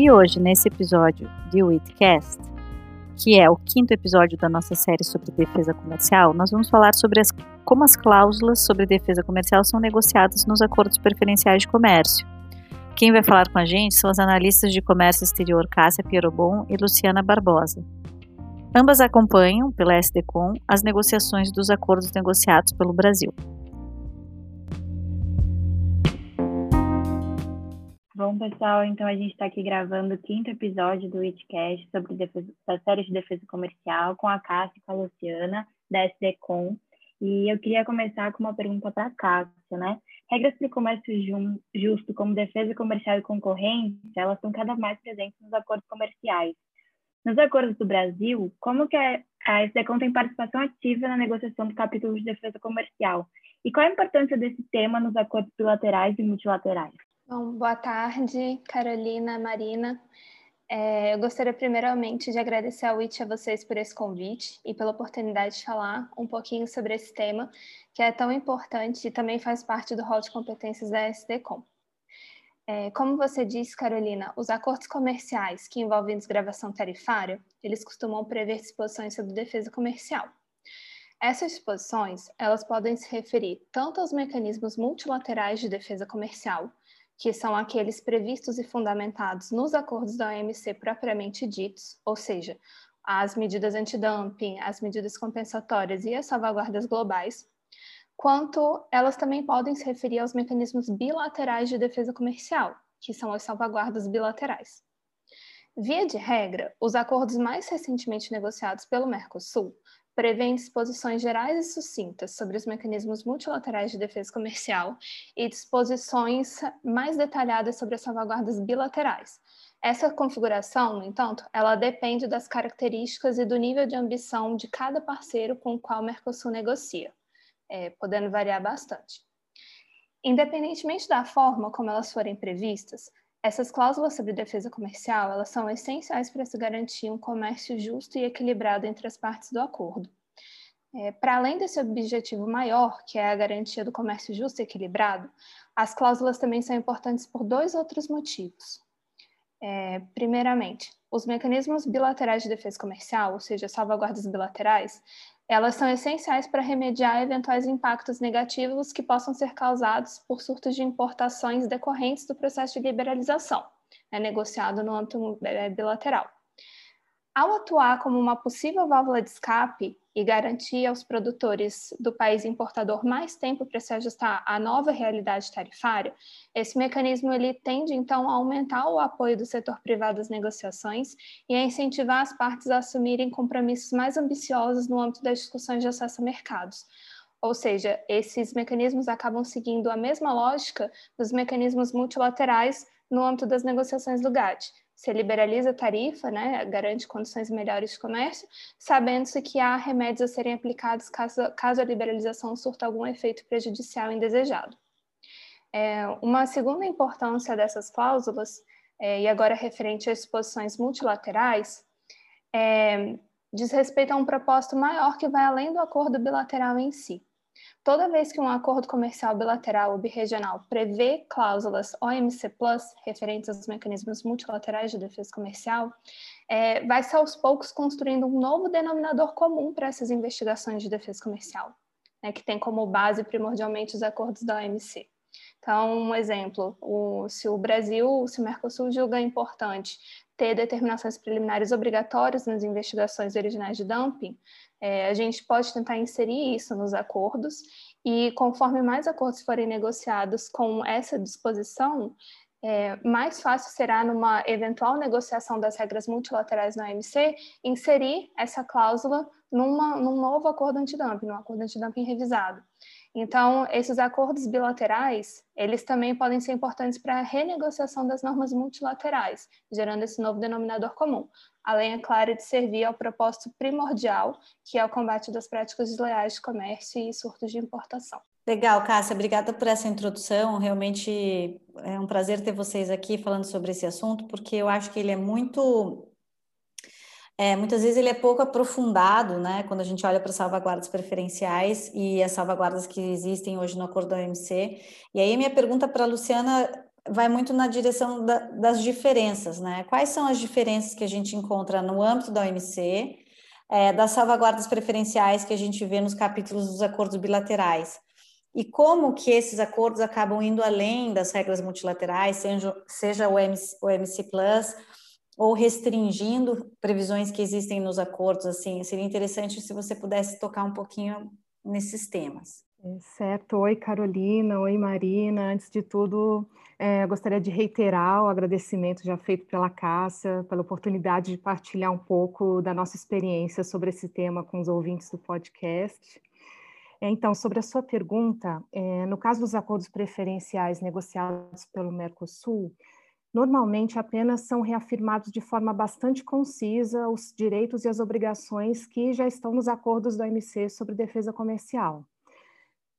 E hoje, nesse episódio de Witcast, que é o quinto episódio da nossa série sobre defesa comercial, nós vamos falar sobre as, como as cláusulas sobre defesa comercial são negociadas nos acordos preferenciais de comércio. Quem vai falar com a gente são as analistas de comércio exterior Cássia Pierobon e Luciana Barbosa. Ambas acompanham, pela SDCOM, as negociações dos acordos negociados pelo Brasil. Bom, pessoal, então a gente está aqui gravando o quinto episódio do Itcast sobre defesa, a série de defesa comercial com a Cássia e com a Luciana, da SDCom. E eu queria começar com uma pergunta para a Cássia, né? Regras para o comércio justo, como defesa comercial e concorrência, elas estão cada mais presentes nos acordos comerciais. Nos acordos do Brasil, como que a SDCom tem participação ativa na negociação do capítulo de defesa comercial? E qual a importância desse tema nos acordos bilaterais e multilaterais? Bom, boa tarde, Carolina, Marina. É, eu gostaria primeiramente de agradecer ao IT a vocês por esse convite e pela oportunidade de falar um pouquinho sobre esse tema, que é tão importante e também faz parte do rol de competências da SDCom. É, como você disse, Carolina, os acordos comerciais que envolvem desgravação tarifária, eles costumam prever disposições sobre defesa comercial. Essas disposições, elas podem se referir tanto aos mecanismos multilaterais de defesa comercial, que são aqueles previstos e fundamentados nos acordos da OMC propriamente ditos, ou seja, as medidas antidumping, as medidas compensatórias e as salvaguardas globais, quanto elas também podem se referir aos mecanismos bilaterais de defesa comercial, que são as salvaguardas bilaterais. Via de regra, os acordos mais recentemente negociados pelo Mercosul prevêem disposições gerais e sucintas sobre os mecanismos multilaterais de defesa comercial e disposições mais detalhadas sobre as salvaguardas bilaterais. Essa configuração, no entanto, ela depende das características e do nível de ambição de cada parceiro com o qual o Mercosul negocia, é, podendo variar bastante. Independentemente da forma como elas forem previstas, essas cláusulas sobre defesa comercial, elas são essenciais para se garantir um comércio justo e equilibrado entre as partes do acordo. É, para além desse objetivo maior, que é a garantia do comércio justo e equilibrado, as cláusulas também são importantes por dois outros motivos. É, primeiramente, os mecanismos bilaterais de defesa comercial, ou seja, salvaguardas bilaterais, elas são essenciais para remediar eventuais impactos negativos que possam ser causados por surtos de importações decorrentes do processo de liberalização, né, negociado no âmbito é, bilateral. Ao atuar como uma possível válvula de escape e garantir aos produtores do país importador mais tempo para se ajustar à nova realidade tarifária, esse mecanismo ele tende então a aumentar o apoio do setor privado às negociações e a incentivar as partes a assumirem compromissos mais ambiciosos no âmbito das discussões de acesso a mercados. Ou seja, esses mecanismos acabam seguindo a mesma lógica dos mecanismos multilaterais no âmbito das negociações do GATT, se liberaliza a tarifa, né, garante condições melhores de comércio, sabendo-se que há remédios a serem aplicados caso, caso a liberalização surta algum efeito prejudicial indesejado. É, uma segunda importância dessas cláusulas, é, e agora referente às exposições multilaterais, é, diz respeito a um propósito maior que vai além do acordo bilateral em si. Toda vez que um acordo comercial bilateral ou birregional prevê cláusulas OMC+, referentes aos mecanismos multilaterais de defesa comercial, é, vai-se aos poucos construindo um novo denominador comum para essas investigações de defesa comercial, né, que tem como base primordialmente os acordos da OMC. Então, um exemplo, o, se o Brasil, se o Mercosul julga importante ter determinações preliminares obrigatórias nas investigações originais de dumping, é, a gente pode tentar inserir isso nos acordos e, conforme mais acordos forem negociados com essa disposição, é, mais fácil será, numa eventual negociação das regras multilaterais na OMC, inserir essa cláusula numa, num novo acordo antidumping, num acordo antidumping revisado. Então, esses acordos bilaterais, eles também podem ser importantes para a renegociação das normas multilaterais, gerando esse novo denominador comum, além, é claro, de servir ao propósito primordial, que é o combate das práticas desleais de comércio e surtos de importação. Legal, Cássia, obrigada por essa introdução. Realmente é um prazer ter vocês aqui falando sobre esse assunto, porque eu acho que ele é muito é, muitas vezes ele é pouco aprofundado, né, quando a gente olha para salvaguardas preferenciais e as salvaguardas que existem hoje no acordo OMC. E aí minha pergunta para a Luciana vai muito na direção da, das diferenças, né? Quais são as diferenças que a gente encontra no âmbito da OMC, é, das salvaguardas preferenciais que a gente vê nos capítulos dos acordos bilaterais? E como que esses acordos acabam indo além das regras multilaterais, seja, seja o, MC, o MC Plus ou restringindo previsões que existem nos acordos, assim, seria interessante se você pudesse tocar um pouquinho nesses temas. É, certo. Oi, Carolina. Oi, Marina. Antes de tudo, é, gostaria de reiterar o agradecimento já feito pela Cássia, pela oportunidade de partilhar um pouco da nossa experiência sobre esse tema com os ouvintes do podcast. É, então, sobre a sua pergunta, é, no caso dos acordos preferenciais negociados pelo Mercosul, normalmente apenas são reafirmados de forma bastante concisa os direitos e as obrigações que já estão nos acordos do OMC sobre defesa comercial.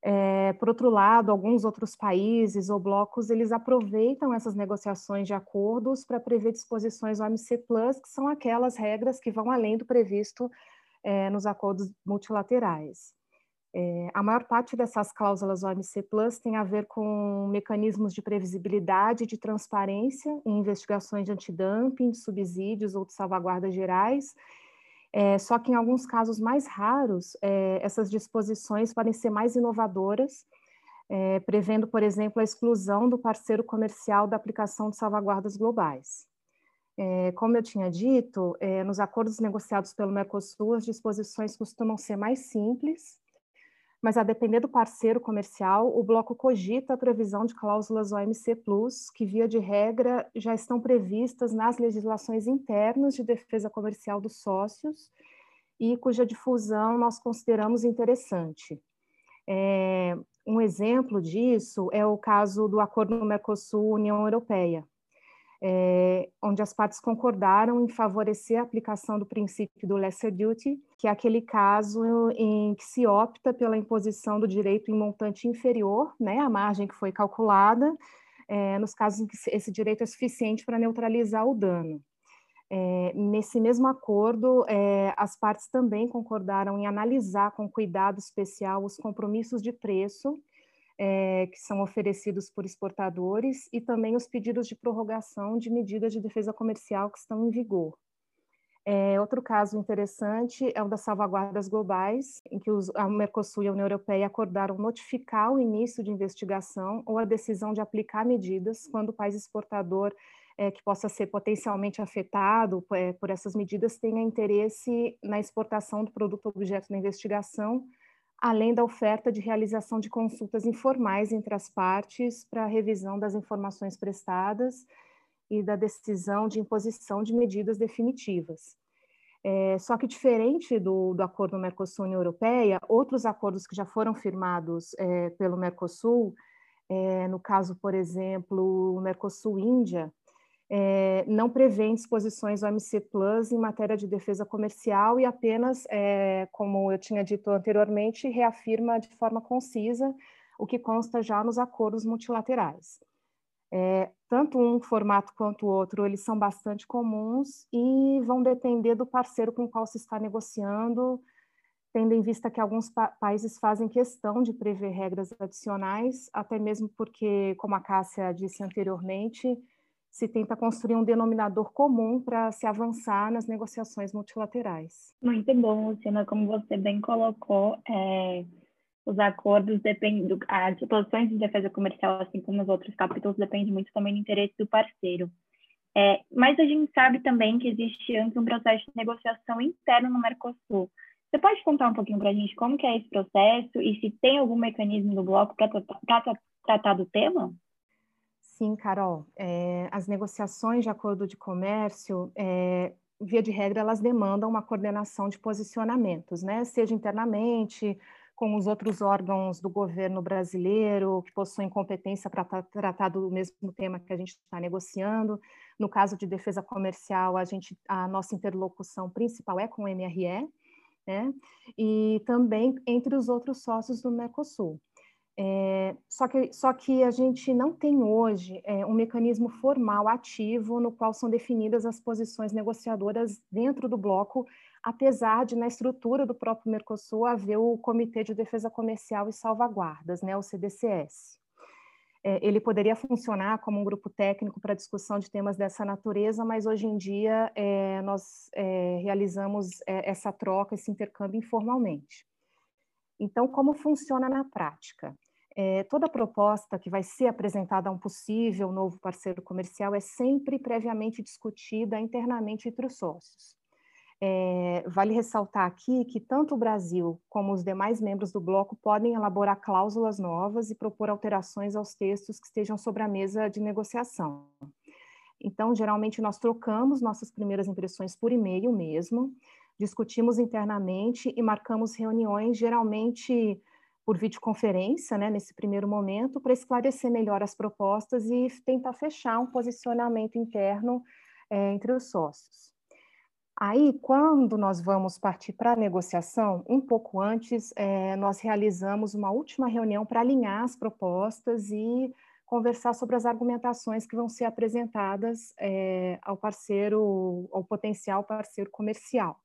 É, por outro lado, alguns outros países ou blocos, eles aproveitam essas negociações de acordos para prever disposições OMC Plus, que são aquelas regras que vão além do previsto é, nos acordos multilaterais. É, a maior parte dessas cláusulas OMC Plus tem a ver com mecanismos de previsibilidade de transparência em investigações de antidumping, de subsídios ou de salvaguardas gerais. É, só que em alguns casos mais raros, é, essas disposições podem ser mais inovadoras, prevendo, por exemplo, a exclusão do parceiro comercial da aplicação de salvaguardas globais. Como eu tinha dito, nos acordos negociados pelo Mercosul, as disposições costumam ser mais simples mas a depender do parceiro comercial, o bloco cogita a previsão de cláusulas OMC que via de regra já estão previstas nas legislações internas de defesa comercial dos sócios e cuja difusão nós consideramos interessante. É, um exemplo disso é o caso do Acordo Mercosul-União Europeia, é, onde as partes concordaram em favorecer a aplicação do princípio do lesser duty, que é aquele caso em que se opta pela imposição do direito em montante inferior, né, a margem que foi calculada, é, nos casos em que esse direito é suficiente para neutralizar o dano. É, nesse mesmo acordo, é, as partes também concordaram em analisar com cuidado especial os compromissos de preço é, que são oferecidos por exportadores e também os pedidos de prorrogação de medidas de defesa comercial que estão em vigor. É, outro caso interessante é o das salvaguardas globais, em que os, a Mercosul e a União Europeia acordaram notificar o início de investigação ou a decisão de aplicar medidas quando o país exportador é, que possa ser potencialmente afetado é, por essas medidas tenha interesse na exportação do produto objeto da investigação além da oferta de realização de consultas informais entre as partes para revisão das informações prestadas e da decisão de imposição de medidas definitivas. É, só que diferente do, do acordo Mercosul-União Europeia, outros acordos que já foram firmados é, pelo Mercosul, é, no caso, por exemplo, o Mercosul-Índia, é, não prevê disposições OMC Plus em matéria de defesa comercial e apenas, é, como eu tinha dito anteriormente, reafirma de forma concisa o que consta já nos acordos multilaterais. É, tanto um formato quanto o outro, eles são bastante comuns e vão depender do parceiro com o qual se está negociando, tendo em vista que alguns pa países fazem questão de prever regras adicionais, até mesmo porque, como a Cássia disse anteriormente, se tenta construir um denominador comum para se avançar nas negociações multilaterais. Muito bom, Luciana, como você bem colocou, é, os acordos dependem, as disposições de defesa comercial, assim como os outros capítulos, dependem muito também do interesse do parceiro. É, mas a gente sabe também que existe antes um processo de negociação interno no Mercosul. Você pode contar um pouquinho para a gente como que é esse processo e se tem algum mecanismo do bloco para tratar do tema? Sim, Carol. É, as negociações de acordo de comércio, é, via de regra, elas demandam uma coordenação de posicionamentos, né? Seja internamente, com os outros órgãos do governo brasileiro que possuem competência para tratar do mesmo tema que a gente está negociando. No caso de defesa comercial, a gente, a nossa interlocução principal é com o MRE, né? E também entre os outros sócios do Mercosul. É, só, que, só que a gente não tem hoje é, um mecanismo formal ativo no qual são definidas as posições negociadoras dentro do bloco, apesar de, na estrutura do próprio Mercosul, haver o Comitê de Defesa Comercial e Salvaguardas, né, o CDCS. É, ele poderia funcionar como um grupo técnico para discussão de temas dessa natureza, mas hoje em dia é, nós é, realizamos é, essa troca, esse intercâmbio informalmente. Então, como funciona na prática? É, toda proposta que vai ser apresentada a um possível novo parceiro comercial é sempre previamente discutida internamente entre os sócios. É, vale ressaltar aqui que tanto o Brasil como os demais membros do bloco podem elaborar cláusulas novas e propor alterações aos textos que estejam sobre a mesa de negociação. Então, geralmente, nós trocamos nossas primeiras impressões por e-mail mesmo, discutimos internamente e marcamos reuniões, geralmente por videoconferência, né, nesse primeiro momento, para esclarecer melhor as propostas e tentar fechar um posicionamento interno é, entre os sócios. Aí, quando nós vamos partir para a negociação, um pouco antes, é, nós realizamos uma última reunião para alinhar as propostas e conversar sobre as argumentações que vão ser apresentadas é, ao parceiro, ao potencial parceiro comercial.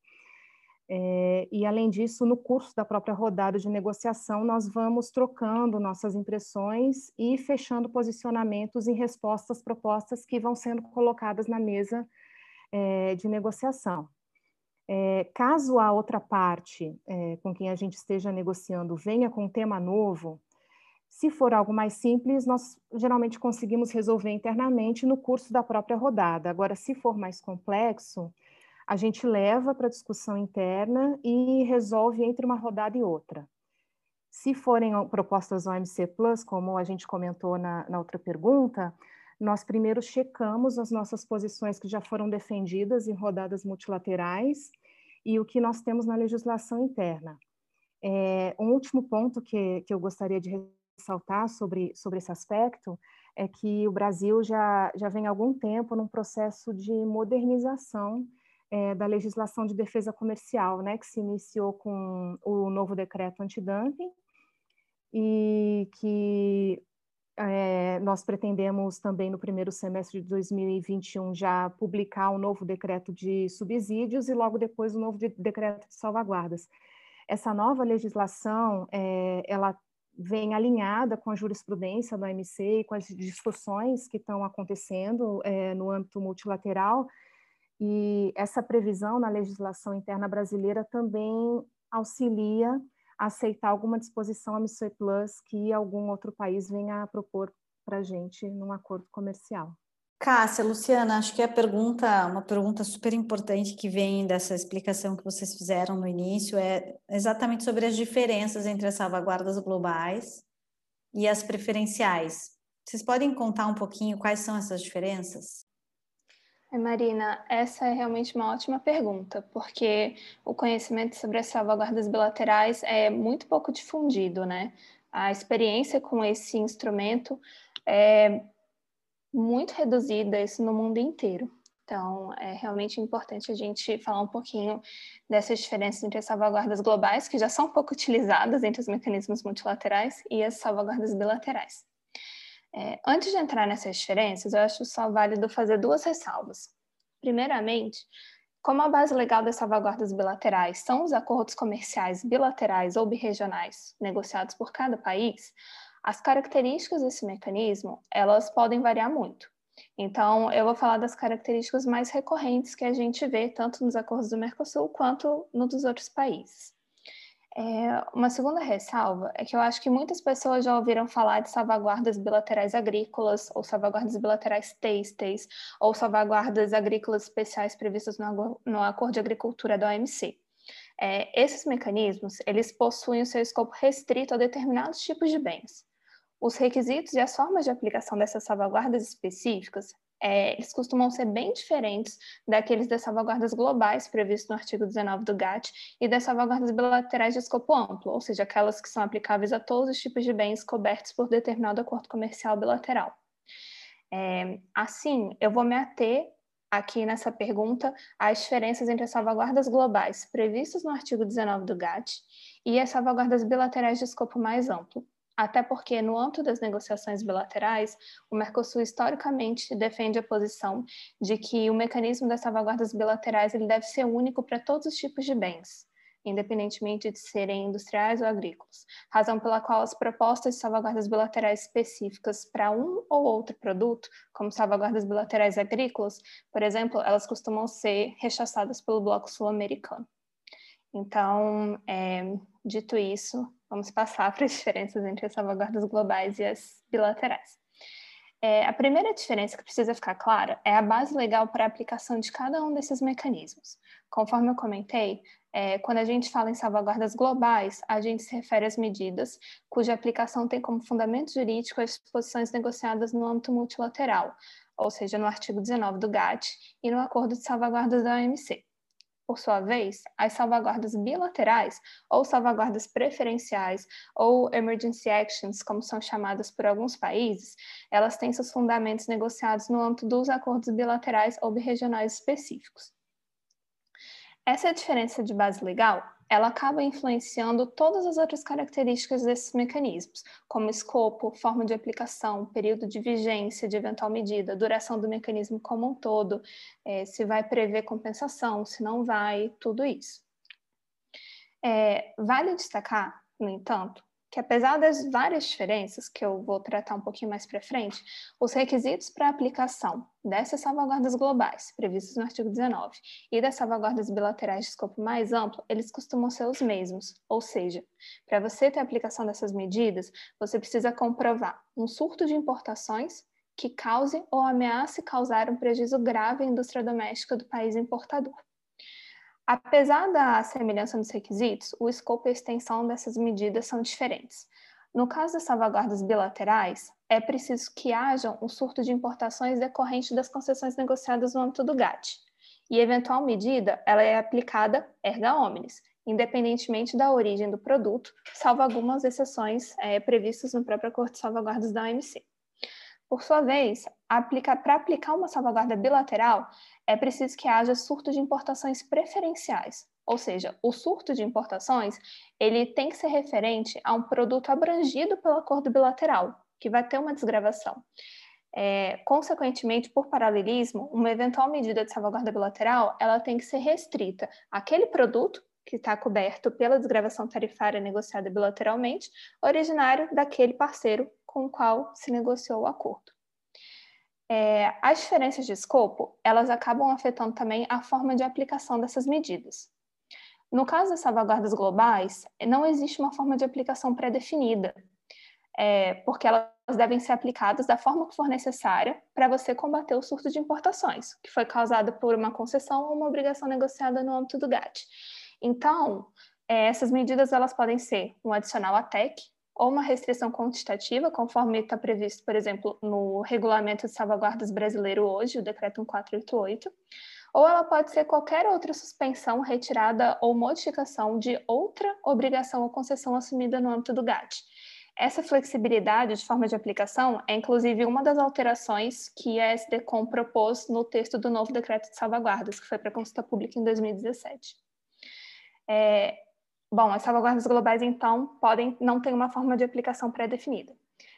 É, e, além disso, no curso da própria rodada de negociação, nós vamos trocando nossas impressões e fechando posicionamentos em resposta às propostas que vão sendo colocadas na mesa é, de negociação. É, caso a outra parte com quem a gente esteja negociando venha com um tema novo, se for algo mais simples, nós geralmente conseguimos resolver internamente no curso da própria rodada. Agora, se for mais complexo, a gente leva para discussão interna e resolve entre uma rodada e outra. Se forem propostas OMC Plus, como a gente comentou na, na outra pergunta, nós primeiro checamos as nossas posições que já foram defendidas em rodadas multilaterais e o que nós temos na legislação interna. É, um último ponto que, que eu gostaria de ressaltar sobre, sobre esse aspecto é que o Brasil já, já vem há algum tempo num processo de modernização é, da legislação de defesa comercial, né, que se iniciou com o novo decreto antidumping e que é, nós pretendemos também no primeiro semestre de 2021 já publicar um novo decreto de subsídios e logo depois o um novo de, decreto de salvaguardas. Essa nova legislação, é, ela vem alinhada com a jurisprudência do OMC e com as discussões que estão acontecendo é, no âmbito multilateral, e essa previsão na legislação interna brasileira também auxilia aceitar alguma disposição a MSC Plus que algum outro país venha a propor para a gente num acordo comercial. Cássia, Luciana, acho que a pergunta, uma pergunta super importante que vem dessa explicação que vocês fizeram no início é exatamente sobre as diferenças entre as salvaguardas globais e as preferenciais. Vocês podem contar um pouquinho quais são essas diferenças? Marina, essa é realmente uma ótima pergunta, porque o conhecimento sobre as salvaguardas bilaterais é muito pouco difundido, né? A experiência com esse instrumento é muito reduzida, isso no mundo inteiro. Então, é realmente importante a gente falar um pouquinho dessas diferenças entre as salvaguardas globais, que já são pouco utilizadas entre os mecanismos multilaterais, e as salvaguardas bilaterais. É, antes de entrar nessas diferenças, eu acho só válido fazer duas ressalvas. Primeiramente, como a base legal das salvaguardas bilaterais são os acordos comerciais bilaterais ou birregionais negociados por cada país, as características desse mecanismo elas podem variar muito. Então, eu vou falar das características mais recorrentes que a gente vê tanto nos acordos do Mercosul quanto nos dos outros países. É, uma segunda ressalva é que eu acho que muitas pessoas já ouviram falar de salvaguardas bilaterais agrícolas, ou salvaguardas bilaterais têxteis, ou salvaguardas agrícolas especiais previstas no, no Acordo de Agricultura da OMC. É, esses mecanismos, eles possuem o seu escopo restrito a determinados tipos de bens. Os requisitos e as formas de aplicação dessas salvaguardas específicas é, eles costumam ser bem diferentes daqueles das salvaguardas globais previstos no artigo 19 do GATT e das salvaguardas bilaterais de escopo amplo, ou seja, aquelas que são aplicáveis a todos os tipos de bens cobertos por determinado acordo comercial bilateral. É, assim, eu vou me ater aqui nessa pergunta às diferenças entre as salvaguardas globais previstas no artigo 19 do GATT e as salvaguardas bilaterais de escopo mais amplo, até porque, no âmbito das negociações bilaterais, o Mercosul historicamente defende a posição de que o mecanismo das salvaguardas bilaterais ele deve ser único para todos os tipos de bens, independentemente de serem industriais ou agrícolas, razão pela qual as propostas de salvaguardas bilaterais específicas para um ou outro produto, como salvaguardas bilaterais agrícolas, por exemplo, elas costumam ser rechaçadas pelo Bloco Sul-Americano. Então, é, dito isso, Vamos passar para as diferenças entre as salvaguardas globais e as bilaterais. É, a primeira diferença que precisa ficar clara é a base legal para a aplicação de cada um desses mecanismos. Conforme eu comentei, é, quando a gente fala em salvaguardas globais, a gente se refere às medidas cuja aplicação tem como fundamento jurídico as disposições negociadas no âmbito multilateral, ou seja, no artigo 19 do GATT e no Acordo de Salvaguardas da OMC. Por sua vez, as salvaguardas bilaterais, ou salvaguardas preferenciais, ou emergency actions, como são chamadas por alguns países, elas têm seus fundamentos negociados no âmbito dos acordos bilaterais ou birregionais específicos. Essa diferença de base legal ela acaba influenciando todas as outras características desses mecanismos, como escopo, forma de aplicação, período de vigência de eventual medida, duração do mecanismo como um todo, é, se vai prever compensação, se não vai, tudo isso. É, vale destacar, no entanto, que apesar das várias diferenças que eu vou tratar um pouquinho mais para frente, os requisitos para aplicação dessas salvaguardas globais, previstos no artigo 19, e das salvaguardas bilaterais de escopo mais amplo, eles costumam ser os mesmos. Ou seja, para você ter aplicação dessas medidas, você precisa comprovar um surto de importações que cause ou ameace causar um prejuízo grave à indústria doméstica do país importador. Apesar da semelhança nos requisitos, o escopo e a extensão dessas medidas são diferentes. No caso das salvaguardas bilaterais, é preciso que haja um surto de importações decorrente das concessões negociadas no âmbito do GATT, e eventual medida ela é aplicada erga omnes, independentemente da origem do produto, salvo algumas exceções é, previstas no próprio Acordo de Salvaguardas da OMC. Por sua vez, para aplicar uma salvaguarda bilateral, é preciso que haja surto de importações preferenciais, ou seja, o surto de importações ele tem que ser referente a um produto abrangido pelo acordo bilateral, que vai ter uma desgravação. É, consequentemente, por paralelismo, uma eventual medida de salvaguarda bilateral ela tem que ser restrita àquele produto que está coberto pela desgravação tarifária negociada bilateralmente, originário daquele parceiro com o qual se negociou o acordo. É, as diferenças de escopo, elas acabam afetando também a forma de aplicação dessas medidas. No caso das salvaguardas globais, não existe uma forma de aplicação pré-definida, é, porque elas devem ser aplicadas da forma que for necessária para você combater o surto de importações, que foi causado por uma concessão ou uma obrigação negociada no âmbito do GATT. Então, é, essas medidas elas podem ser um adicional à TEC, ou uma restrição quantitativa, conforme está previsto, por exemplo, no Regulamento de Salvaguardas Brasileiro hoje, o Decreto 1488, ou ela pode ser qualquer outra suspensão, retirada ou modificação de outra obrigação ou concessão assumida no âmbito do GATT. Essa flexibilidade de forma de aplicação é, inclusive, uma das alterações que a SDCOM propôs no texto do novo decreto de salvaguardas, que foi para consulta pública em 2017. É, Bom, as salvaguardas globais, então, podem não ter uma forma de aplicação pré-definida.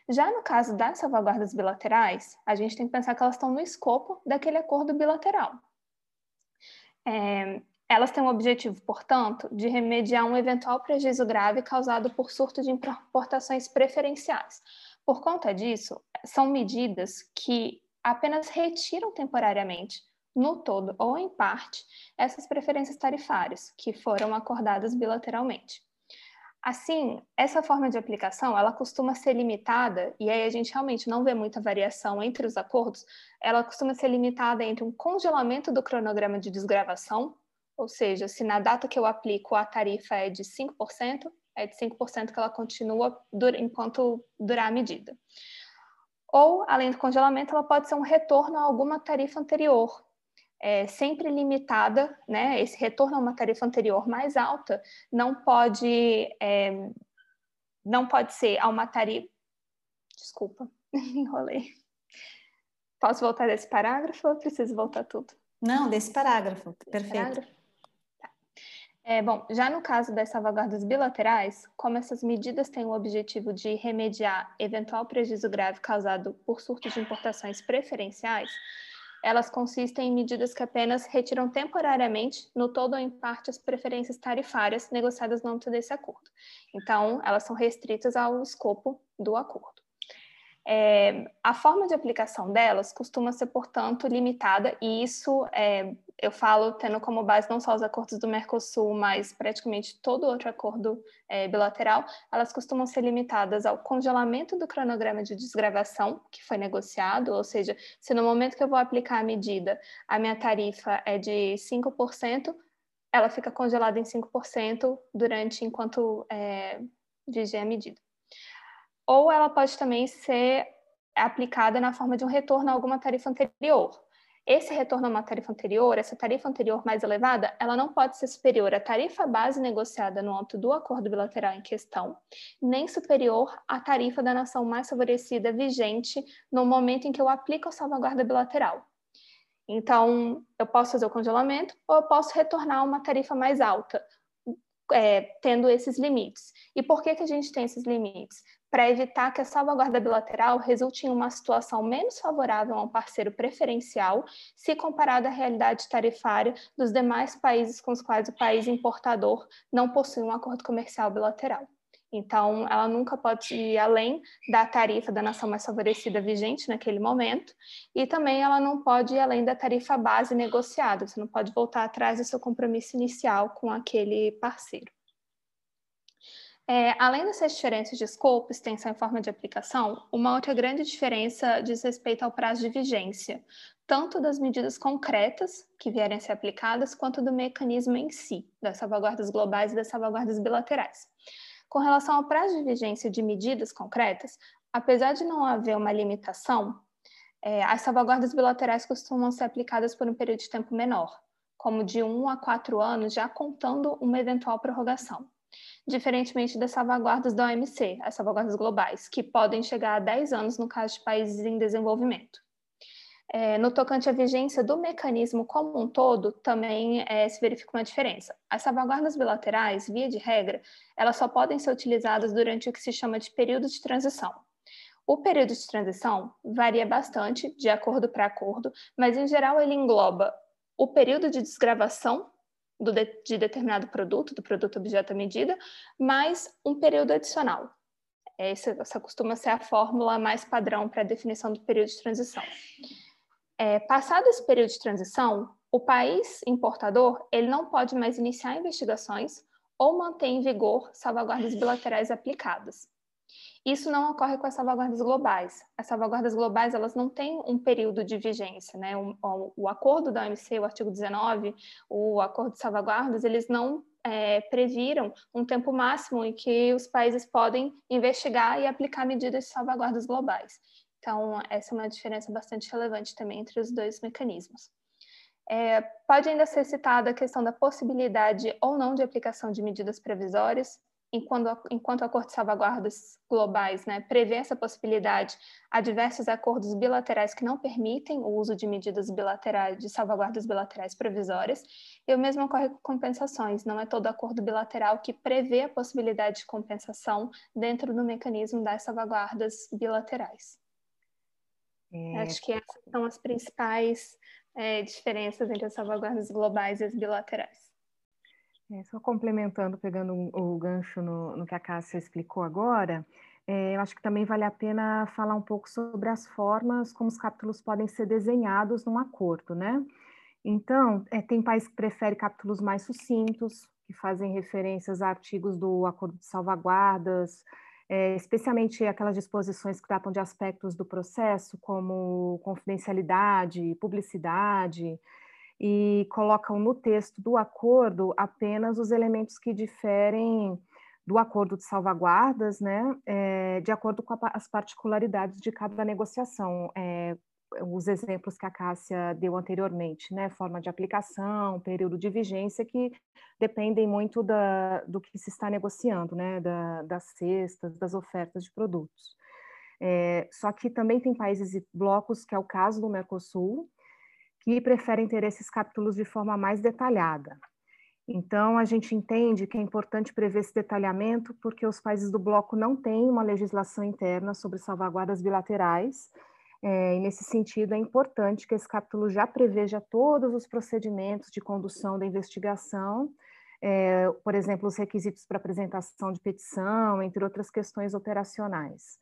Já no caso das salvaguardas bilaterais, a gente tem que pensar que elas estão no escopo daquele acordo bilateral. É, elas têm o objetivo, portanto, de remediar um eventual prejuízo grave causado por surto de importações preferenciais. Por conta disso, são medidas que apenas retiram temporariamente no todo ou em parte, essas preferências tarifárias que foram acordadas bilateralmente. Assim, essa forma de aplicação, ela costuma ser limitada, e aí a gente realmente não vê muita variação entre os acordos, ela costuma ser limitada entre um congelamento do cronograma de desgravação, ou seja, se na data que eu aplico a tarifa é de 5%, é de 5% que ela continua enquanto durar a medida. Ou, além do congelamento, ela pode ser um retorno a alguma tarifa anterior, é, sempre limitada, né? Esse retorno a uma tarifa anterior mais alta não pode, é, não pode ser a uma tarifa. Desculpa, enrolei. Posso voltar desse parágrafo ou preciso voltar tudo? Não, desse parágrafo, perfeito. Parágrafo? Tá. É, bom, já no caso das salvaguardas bilaterais, como essas medidas têm o objetivo de remediar eventual prejuízo grave causado por surto de importações preferenciais, elas consistem em medidas que apenas retiram temporariamente, no todo ou em parte, as preferências tarifárias negociadas no âmbito desse acordo. Então, elas são restritas ao escopo do acordo. É, a forma de aplicação delas costuma ser, portanto, limitada, e isso é, eu falo tendo como base não só os acordos do Mercosul, mas praticamente todo outro acordo é, bilateral, elas costumam ser limitadas ao congelamento do cronograma de desgravação que foi negociado, ou seja, se no momento que eu vou aplicar a medida, a minha tarifa é de 5%, ela fica congelada em 5% durante enquanto é, vigia a medida ou ela pode também ser aplicada na forma de um retorno a alguma tarifa anterior. Esse retorno a uma tarifa anterior, essa tarifa anterior mais elevada, ela não pode ser superior à tarifa base negociada no âmbito do acordo bilateral em questão, nem superior à tarifa da nação mais favorecida vigente no momento em que eu aplico a salvaguarda bilateral. Então, eu posso fazer o congelamento ou eu posso retornar uma tarifa mais alta, é, tendo esses limites. E por que, que a gente tem esses limites? Para evitar que a salvaguarda bilateral resulte em uma situação menos favorável a um parceiro preferencial, se comparado à realidade tarifária dos demais países com os quais o país importador não possui um acordo comercial bilateral. Então, ela nunca pode ir além da tarifa da nação mais favorecida vigente naquele momento, e também ela não pode ir além da tarifa base negociada, você não pode voltar atrás do seu compromisso inicial com aquele parceiro. É, além dessas diferenças de escopo, extensão e forma de aplicação, uma outra grande diferença diz respeito ao prazo de vigência, tanto das medidas concretas que vierem a ser aplicadas, quanto do mecanismo em si, das salvaguardas globais e das salvaguardas bilaterais. Com relação ao prazo de vigência de medidas concretas, apesar de não haver uma limitação, é, as salvaguardas bilaterais costumam ser aplicadas por um período de tempo menor, como de um a quatro anos, já contando uma eventual prorrogação diferentemente das salvaguardas da OMC, as salvaguardas globais, que podem chegar a 10 anos no caso de países em desenvolvimento. É, no tocante à vigência do mecanismo como um todo, também é, se verifica uma diferença. As salvaguardas bilaterais, via de regra, elas só podem ser utilizadas durante o que se chama de período de transição. O período de transição varia bastante de acordo para acordo, mas em geral ele engloba o período de desgravação do de, de determinado produto, do produto objeto à medida, mais um período adicional. Essa, essa costuma ser a fórmula mais padrão para a definição do período de transição. É, passado esse período de transição, o país importador ele não pode mais iniciar investigações ou manter em vigor salvaguardas bilaterais aplicadas. Isso não ocorre com as salvaguardas globais. As salvaguardas globais elas não têm um período de vigência, né? O, o, o acordo da OMC, o artigo 19, o acordo de salvaguardas, eles não é, previram um tempo máximo em que os países podem investigar e aplicar medidas de salvaguardas globais. Então, essa é uma diferença bastante relevante também entre os dois mecanismos. É, pode ainda ser citada a questão da possibilidade ou não de aplicação de medidas provisórias, enquanto, enquanto o acordo de salvaguardas globais né, prevê essa possibilidade, há diversos acordos bilaterais que não permitem o uso de medidas bilaterais, de salvaguardas bilaterais provisórias, e o mesmo ocorre com compensações, não é todo acordo bilateral que prevê a possibilidade de compensação dentro do mecanismo das salvaguardas bilaterais. É... Acho que essas são as principais é, diferenças entre as salvaguardas globais e as bilaterais. É, só complementando, pegando o gancho no, no, que a Cássia explicou agora, é, eu acho que também vale a pena falar um pouco sobre as formas como os capítulos podem ser desenhados num acordo, né? Então, é, tem país que prefere capítulos mais sucintos, que fazem referências a artigos do acordo de salvaguardas, é, especialmente aquelas disposições que tratam de aspectos do processo, como confidencialidade, publicidade, e colocam no texto do acordo apenas os elementos que diferem do acordo de salvaguardas, né, é, de acordo com a, as particularidades de cada negociação. É, os exemplos que a Cássia deu anteriormente, né, forma de aplicação, período de vigência, que dependem muito da, do que se está negociando, né, da, das cestas, das ofertas de produtos. É, só que também tem países e blocos, que é o caso do Mercosul, que preferem ter esses capítulos de forma mais detalhada. Então, a gente entende que é importante prever esse detalhamento, porque os países do bloco não têm uma legislação interna sobre salvaguardas bilaterais, é, e nesse sentido é importante que esse capítulo já preveja todos os procedimentos de condução da investigação, é, por exemplo, os requisitos para apresentação de petição, entre outras questões operacionais.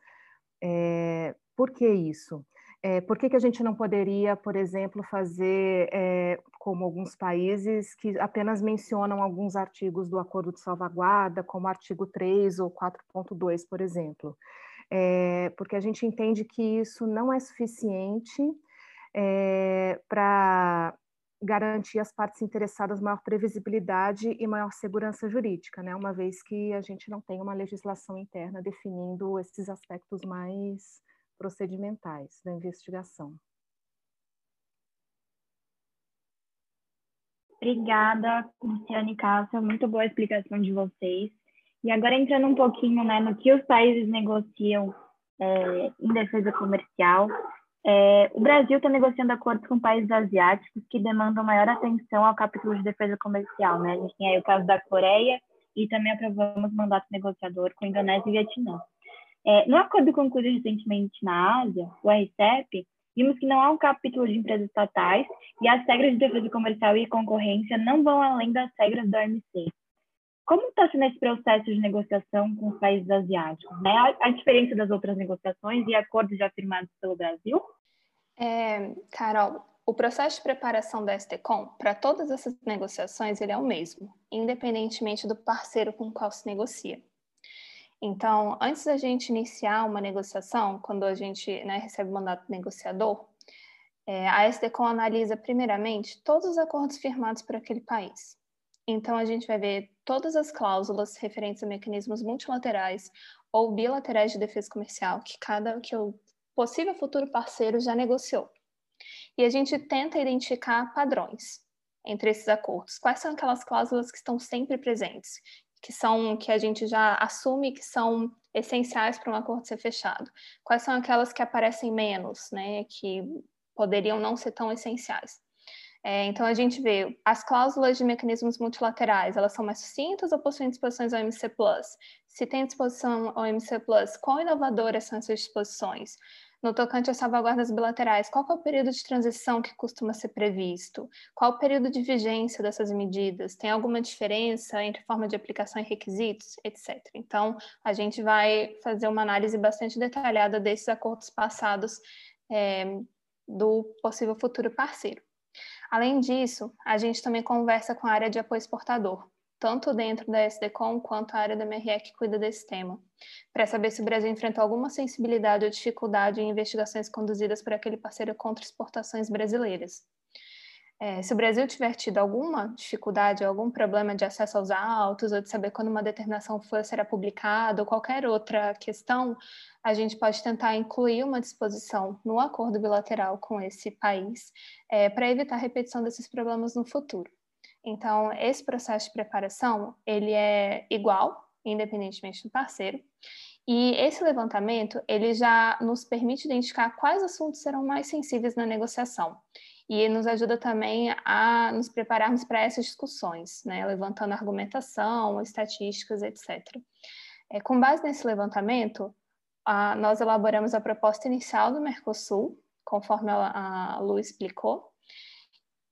É, por que isso? É, por que, que a gente não poderia, por exemplo, fazer é, como alguns países que apenas mencionam alguns artigos do acordo de salvaguarda, como artigo 3 ou 4.2, por exemplo? É, porque a gente entende que isso não é suficiente é, para garantir às partes interessadas maior previsibilidade e maior segurança jurídica, né? uma vez que a gente não tem uma legislação interna definindo esses aspectos mais procedimentais da investigação. Obrigada, Luciane e Cássia, muito boa a explicação de vocês. E agora entrando um pouquinho né, no que os países negociam é, em defesa comercial, é, o Brasil está negociando acordos com países asiáticos que demandam maior atenção ao capítulo de defesa comercial. Né? A gente tem aí o caso da Coreia e também aprovamos mandato negociador com Indonésia e Vietnã. É, no acordo concluído recentemente na Ásia, o RCEP, vimos que não há um capítulo de empresas estatais e as regras de defesa comercial e concorrência não vão além das regras da OMC. Como está sendo esse processo de negociação com os países asiáticos? Né? A, a diferença das outras negociações e acordos já firmados pelo Brasil? É, Carol, o processo de preparação da STCOM para todas essas negociações ele é o mesmo, independentemente do parceiro com o qual se negocia. Então, antes da gente iniciar uma negociação, quando a gente né, recebe o mandato negociador, é, a SDCOM analisa primeiramente todos os acordos firmados por aquele país. Então, a gente vai ver todas as cláusulas referentes a mecanismos multilaterais ou bilaterais de defesa comercial que cada que o possível futuro parceiro já negociou. E a gente tenta identificar padrões entre esses acordos. Quais são aquelas cláusulas que estão sempre presentes, que são que a gente já assume que são essenciais para um acordo ser fechado? Quais são aquelas que aparecem menos, né, que poderiam não ser tão essenciais? É, então a gente vê as cláusulas de mecanismos multilaterais, elas são mais sucintas ou possuem disposições OMC+. Se tem disposição OMC+, quão inovadoras são essas disposições? No tocante às salvaguardas bilaterais, qual é o período de transição que costuma ser previsto? Qual o período de vigência dessas medidas? Tem alguma diferença entre forma de aplicação e requisitos, etc. Então, a gente vai fazer uma análise bastante detalhada desses acordos passados é, do possível futuro parceiro. Além disso, a gente também conversa com a área de apoio exportador, tanto dentro da SDCOM quanto a área da MRE que cuida desse tema, para saber se o Brasil enfrentou alguma sensibilidade ou dificuldade em investigações conduzidas por aquele parceiro contra exportações brasileiras. É, se o Brasil tiver tido alguma dificuldade, algum problema de acesso aos autos, ou de saber quando uma determinação for será publicada, ou qualquer outra questão, a gente pode tentar incluir uma disposição no acordo bilateral com esse país, é, para evitar a repetição desses problemas no futuro. Então, esse processo de preparação, ele é igual, independentemente do parceiro, e esse levantamento, ele já nos permite identificar quais assuntos serão mais sensíveis na negociação. E nos ajuda também a nos prepararmos para essas discussões, né? levantando argumentação, estatísticas, etc. É, com base nesse levantamento, a, nós elaboramos a proposta inicial do Mercosul, conforme a, a Lu explicou,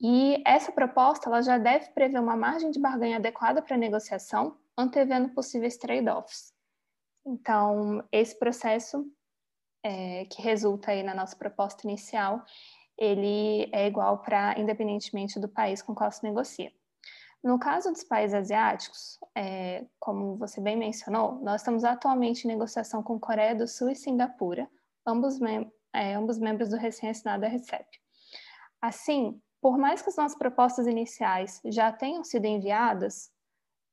e essa proposta ela já deve prever uma margem de barganha adequada para a negociação, antevendo possíveis trade-offs. Então, esse processo é, que resulta aí na nossa proposta inicial, ele é igual para independentemente do país com qual se negocia. No caso dos países asiáticos, é, como você bem mencionou, nós estamos atualmente em negociação com Coreia do Sul e Singapura, ambos, mem é, ambos membros do recém-assinado RCEP. Assim, por mais que as nossas propostas iniciais já tenham sido enviadas,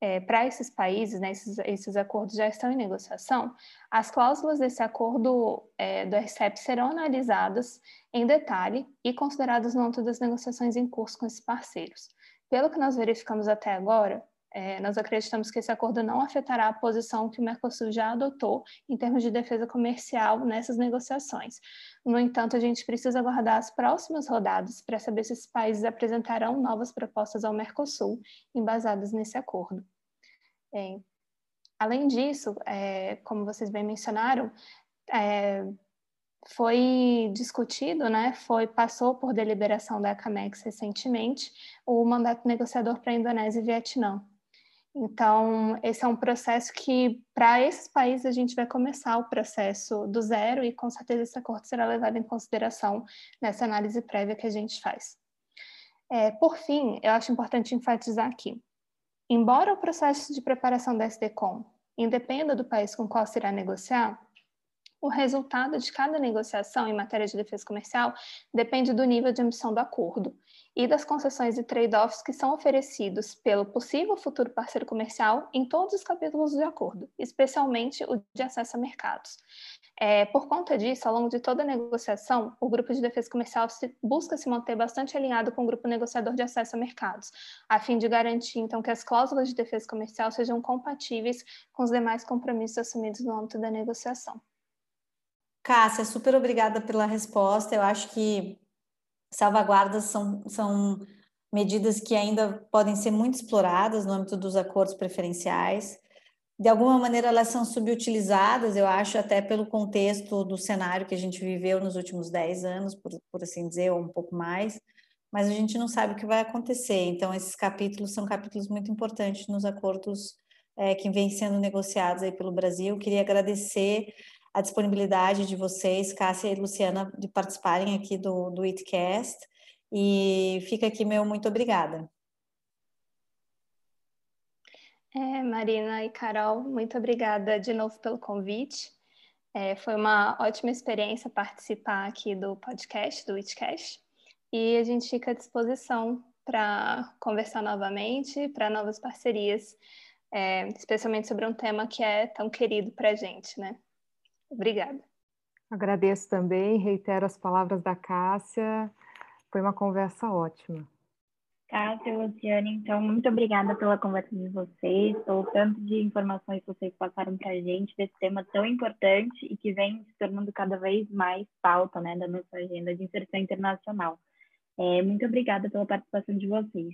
é, para esses países, né, esses, esses, acordos já estão em negociação, as cláusulas desse acordo é, do RCEP serão analisadas em detalhe e consideradas no âmbito das negociações em curso com esses parceiros. Pelo que nós verificamos até agora, é, nós acreditamos que esse acordo não afetará a posição que o Mercosul já adotou em termos de defesa comercial nessas negociações. No entanto, a gente precisa aguardar as próximas rodadas para saber se esses países apresentarão novas propostas ao Mercosul embasadas nesse acordo. É, além disso, é, como vocês bem mencionaram, é, foi discutido, né, foi passou por deliberação da CAMEX recentemente o mandato negociador para a Indonésia e Vietnã. Então, esse é um processo que, para esses países, a gente vai começar o processo do zero e, com certeza, esse acordo será levado em consideração nessa análise prévia que a gente faz. É, por fim, eu acho importante enfatizar aqui, embora o processo de preparação da SDCOM independa do país com qual se irá negociar, o resultado de cada negociação em matéria de defesa comercial depende do nível de ambição do acordo e das concessões e trade-offs que são oferecidos pelo possível futuro parceiro comercial em todos os capítulos do acordo, especialmente o de acesso a mercados. É, por conta disso, ao longo de toda a negociação, o grupo de defesa comercial se, busca se manter bastante alinhado com o grupo negociador de acesso a mercados, a fim de garantir, então, que as cláusulas de defesa comercial sejam compatíveis com os demais compromissos assumidos no âmbito da negociação. Cássia, super obrigada pela resposta. Eu acho que salvaguardas são, são medidas que ainda podem ser muito exploradas no âmbito dos acordos preferenciais. De alguma maneira, elas são subutilizadas, eu acho, até pelo contexto do cenário que a gente viveu nos últimos 10 anos, por, por assim dizer, ou um pouco mais, mas a gente não sabe o que vai acontecer. Então, esses capítulos são capítulos muito importantes nos acordos é, que vêm sendo negociados aí pelo Brasil. Queria agradecer a disponibilidade de vocês, Cássia e Luciana, de participarem aqui do, do ITCast. E fica aqui meu muito obrigada. É, Marina e Carol, muito obrigada de novo pelo convite. É, foi uma ótima experiência participar aqui do podcast, do ITCast. E a gente fica à disposição para conversar novamente, para novas parcerias, é, especialmente sobre um tema que é tão querido para a gente, né? Obrigada. Agradeço também, reitero as palavras da Cássia. Foi uma conversa ótima. Cássia e Luciane, então, muito obrigada pela conversa de vocês, pelo tanto de informações que vocês passaram para a gente desse tema tão importante e que vem se tornando cada vez mais pauta né, da nossa agenda de inserção internacional. É, muito obrigada pela participação de vocês.